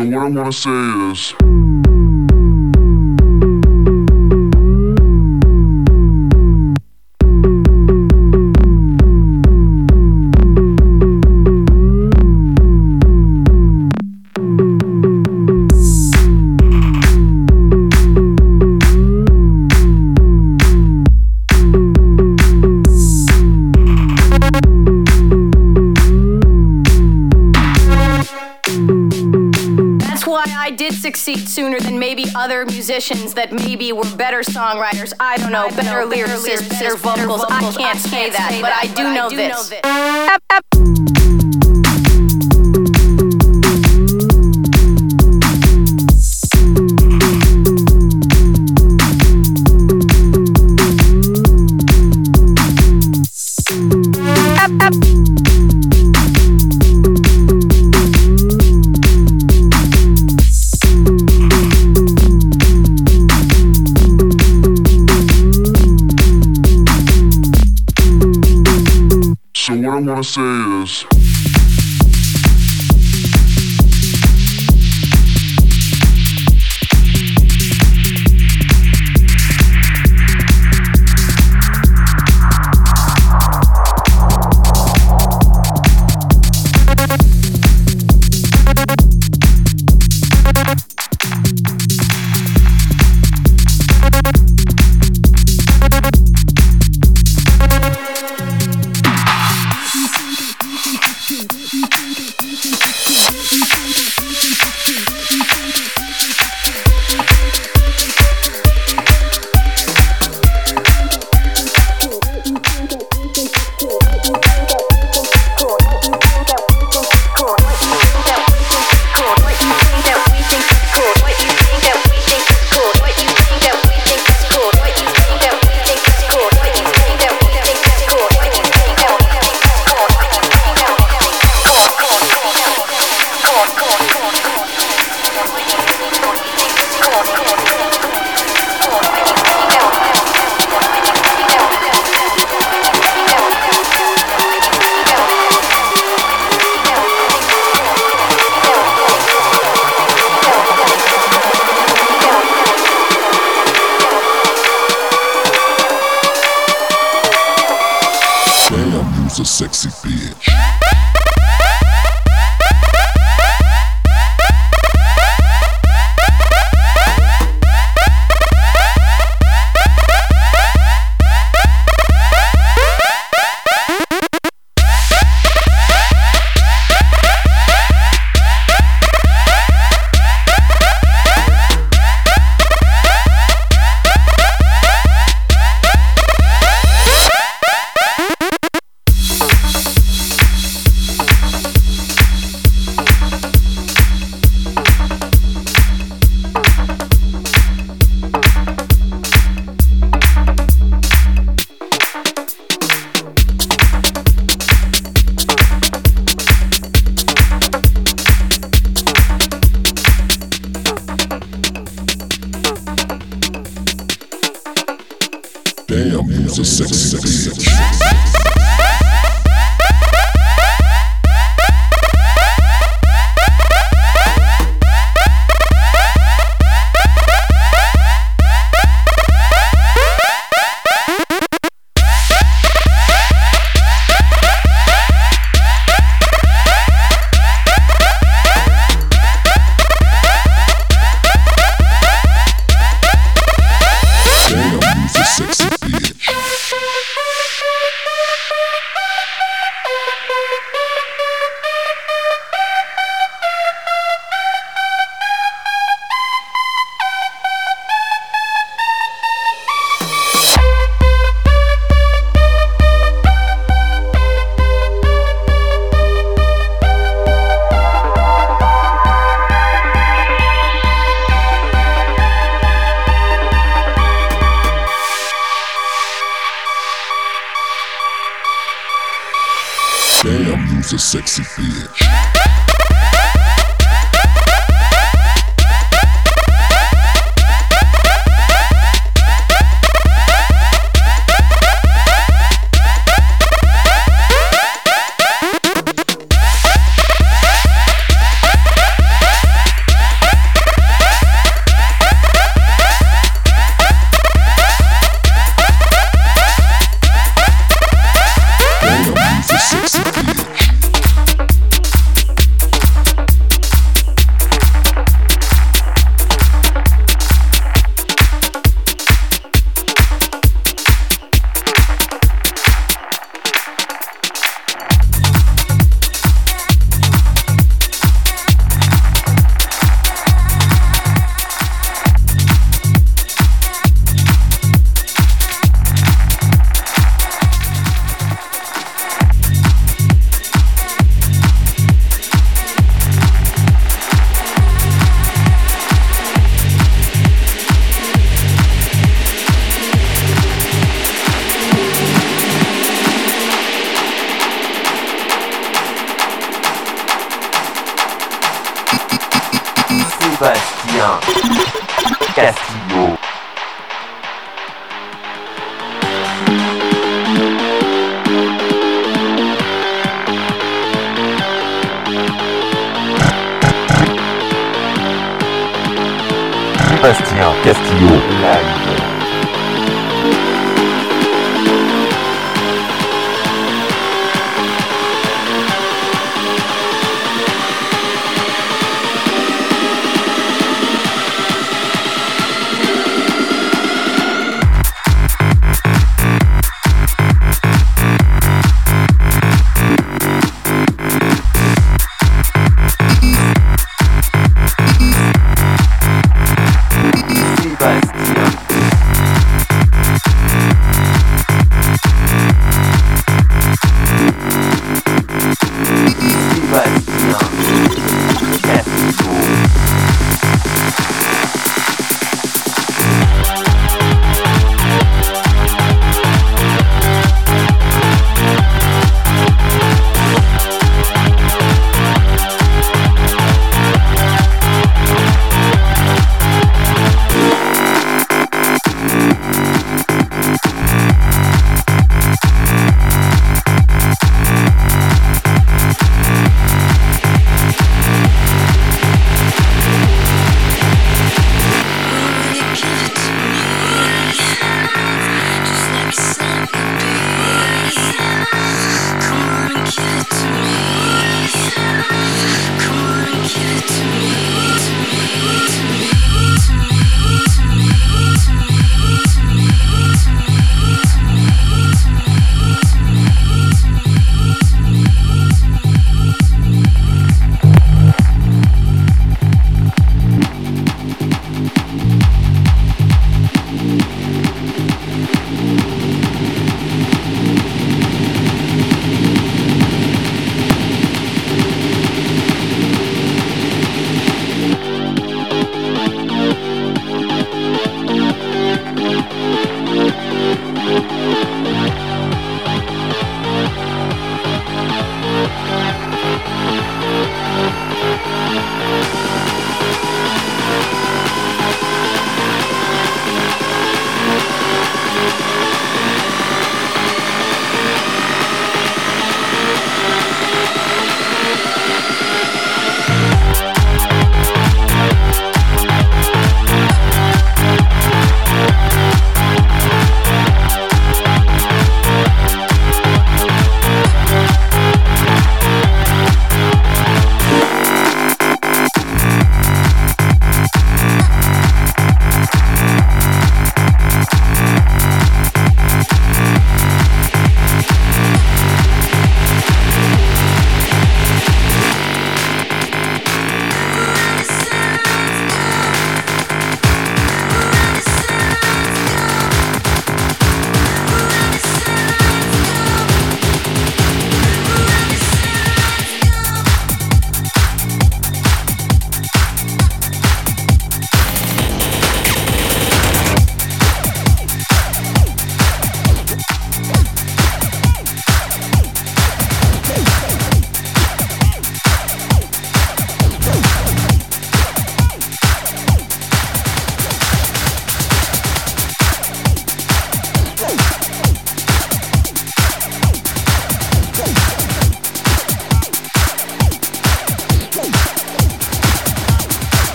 So what I want to say is. Other musicians that maybe were better songwriters. I don't know, better lyricists, better vocals. I can't say that, but I do know this. So what I wanna say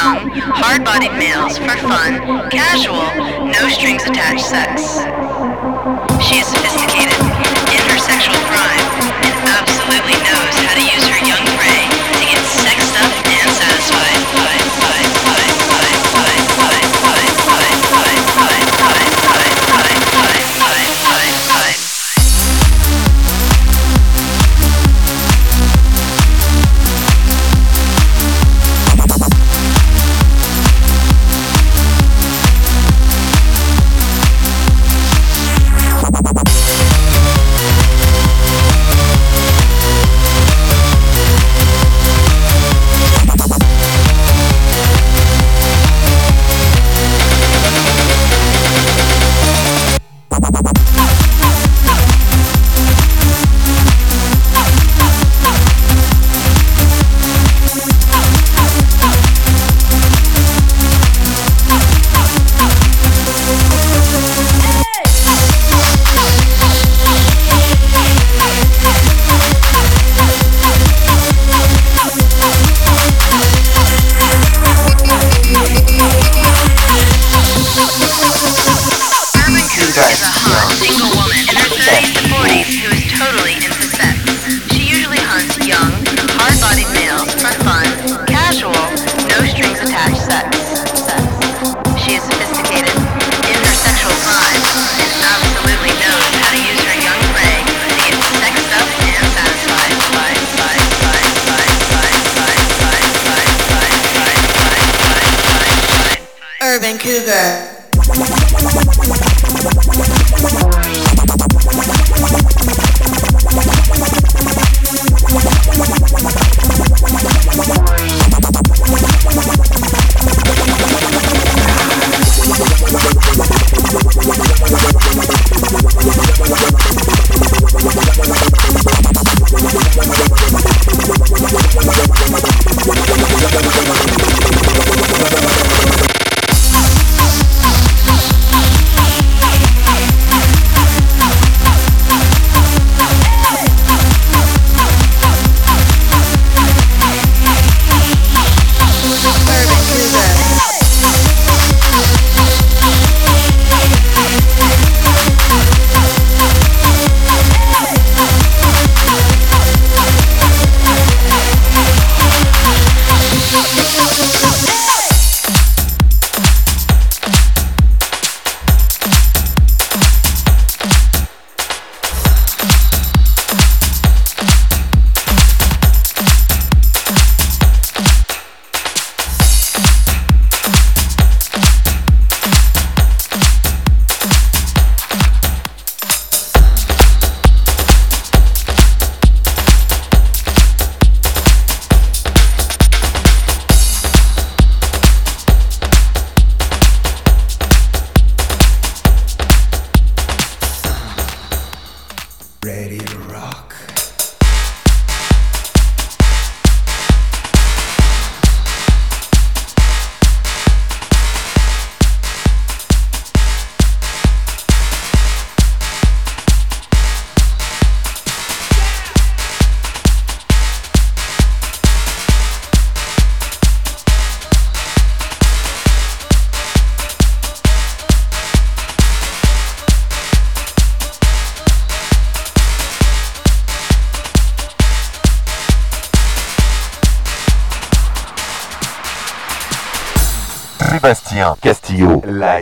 young, hard bodied males for fun, casual, no strings attached sex. She is sophisticated in her sexual growth.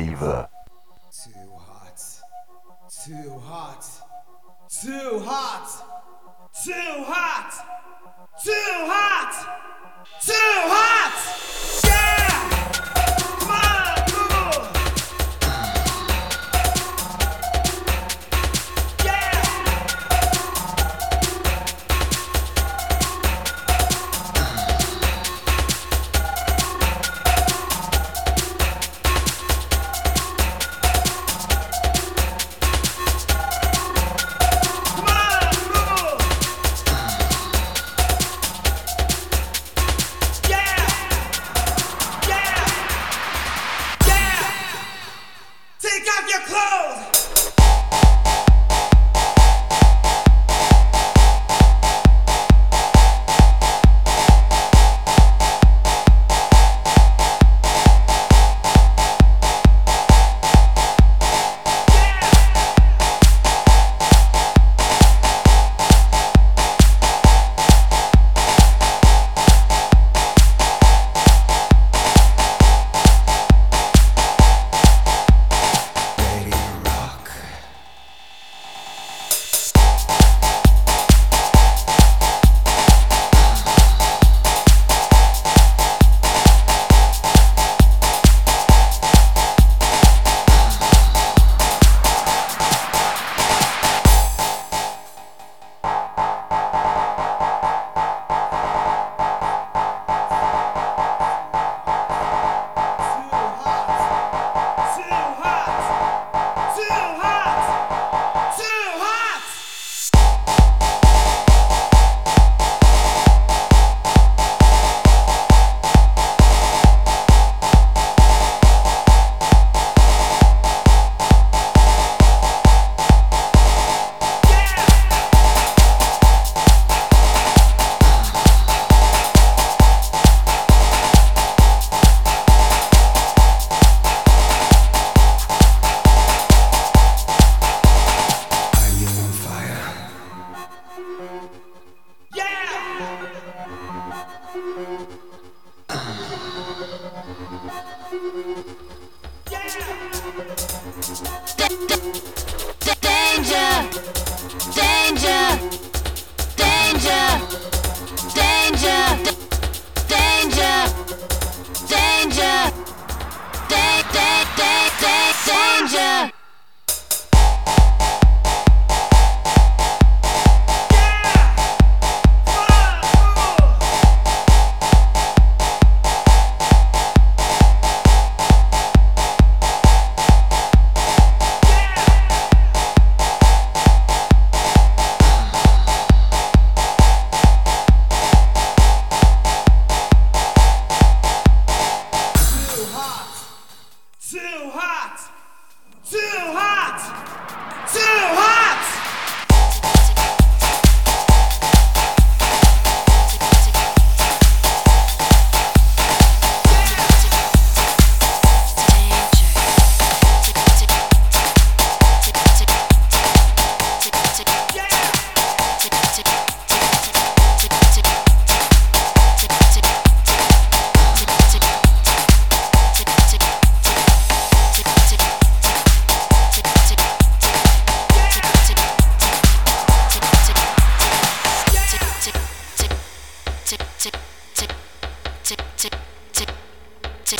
live. your clothes.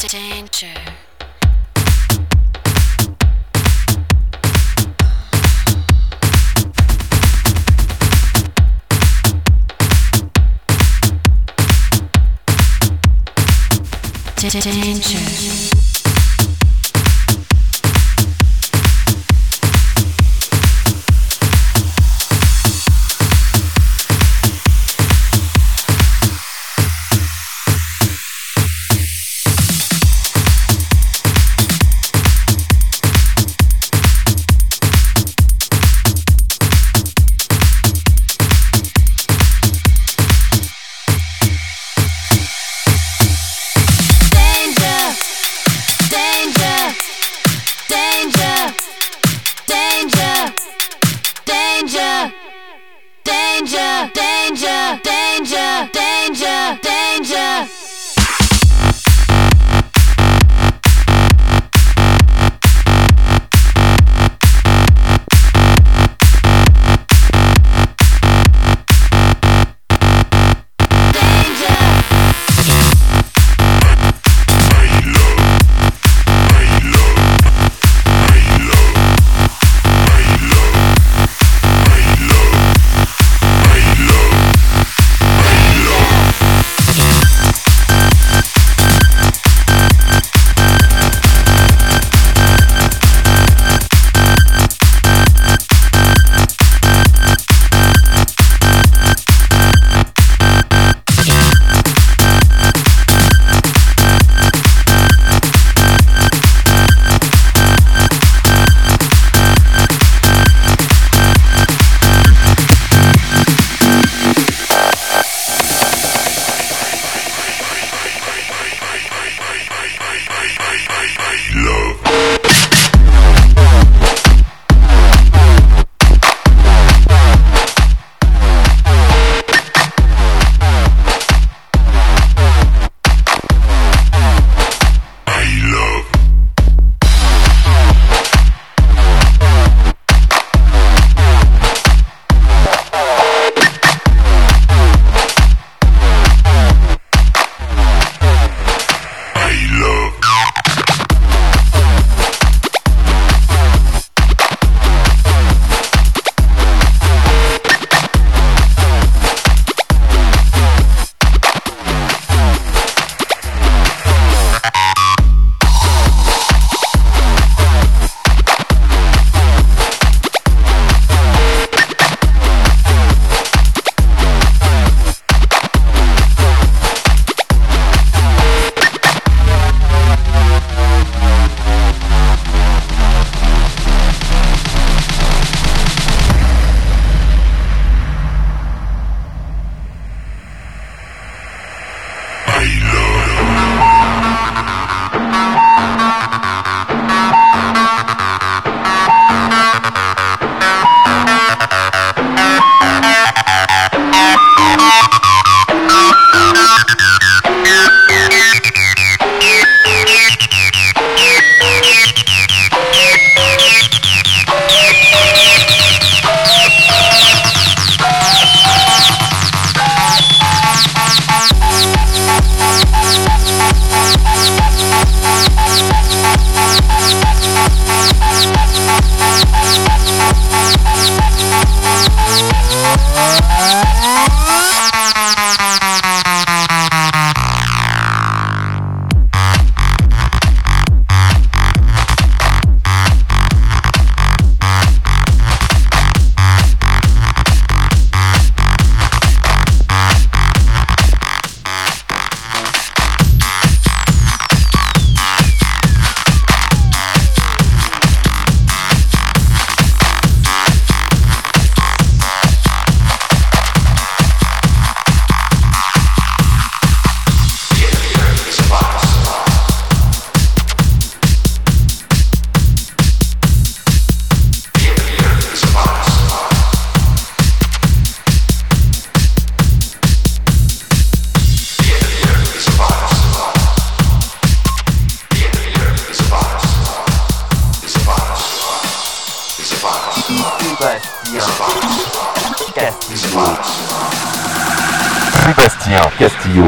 Danger. Danger. Castillo. Sébastien Castillo.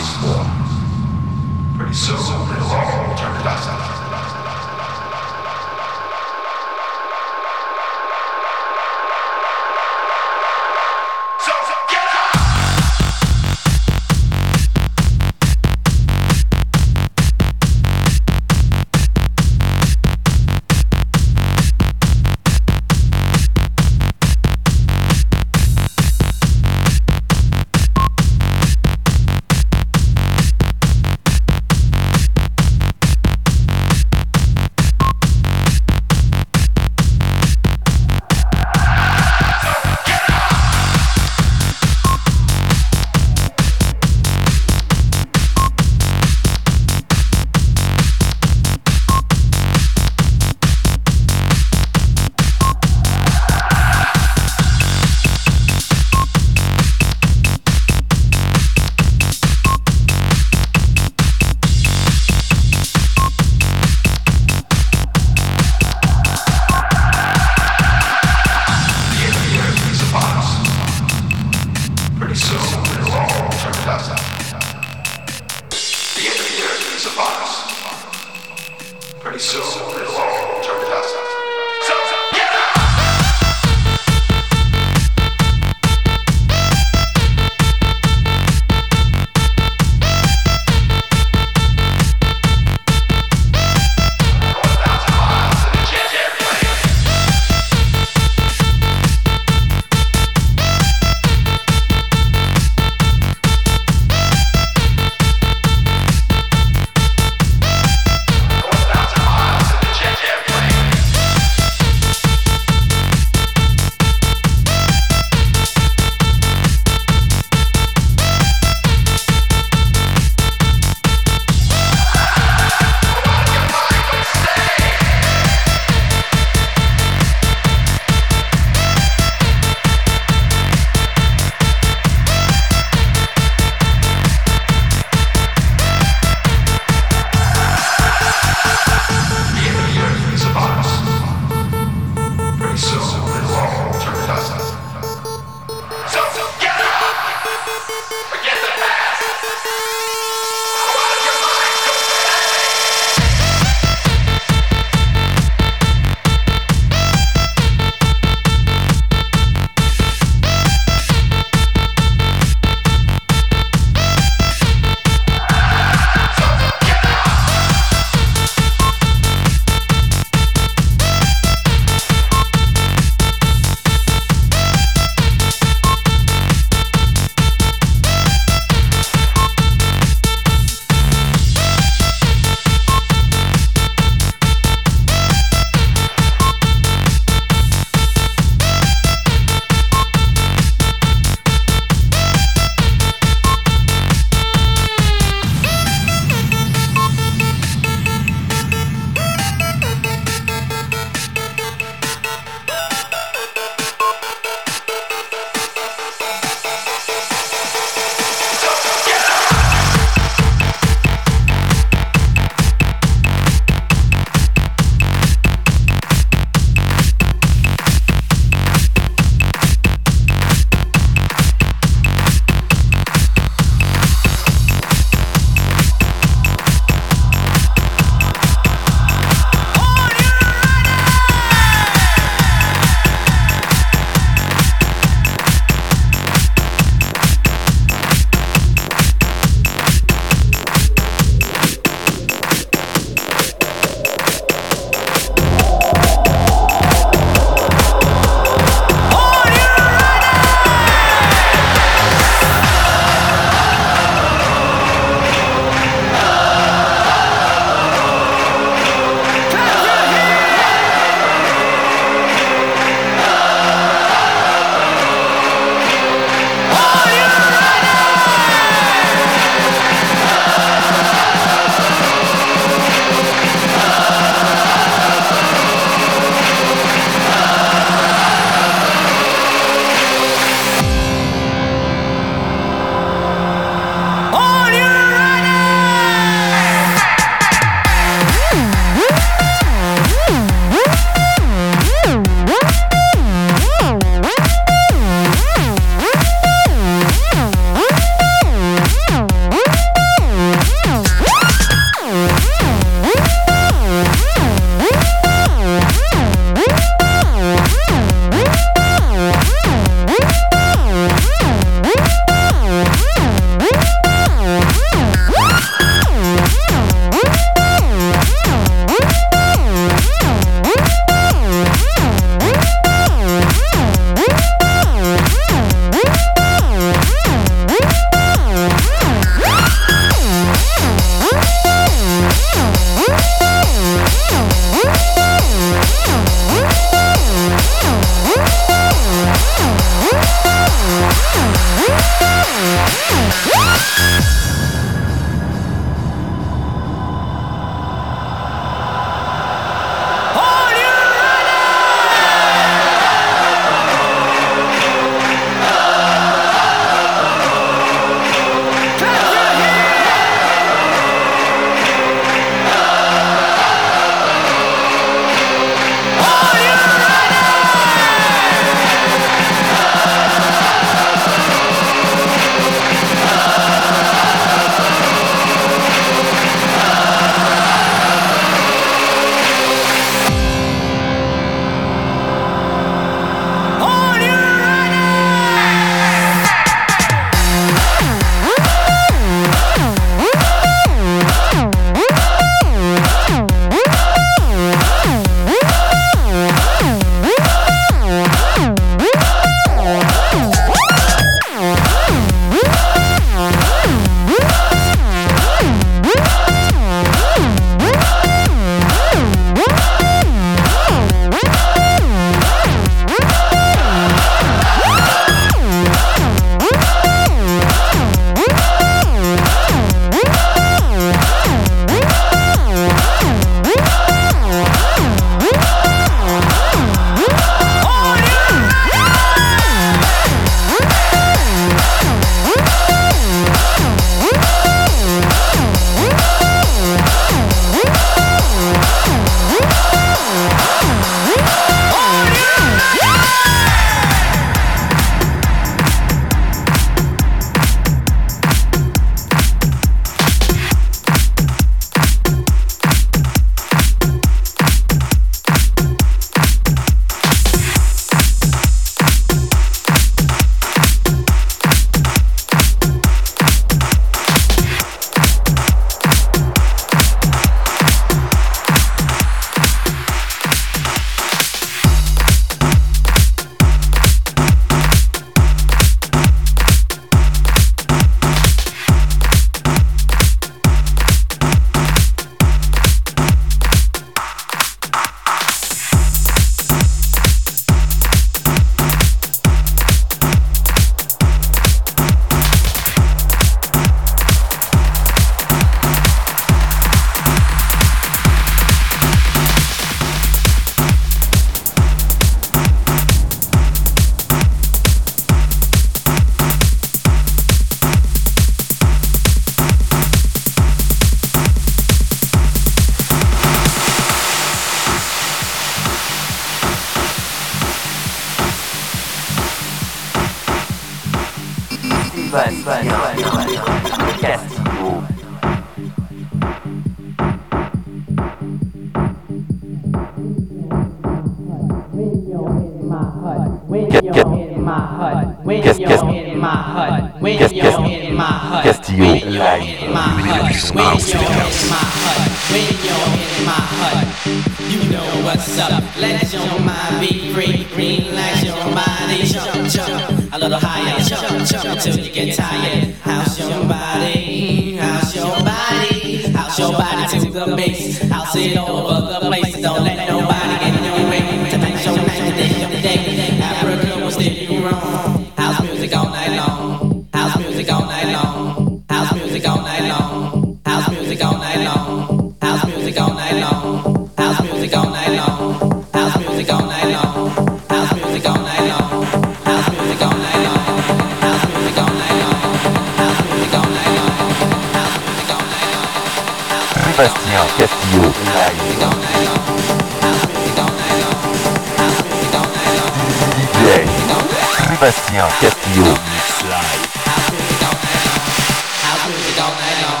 out, get to you. House music all night long. House music all night long.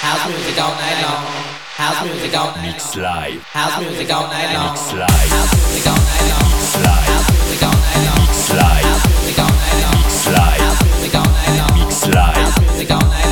House music all night long. House music all night long. Mix live. House music all night long. Mix live. House music all night long. Mix live. House music all night long. Mix live. House music all night long. Mix live. House music all night long. Mix live. House music all night long.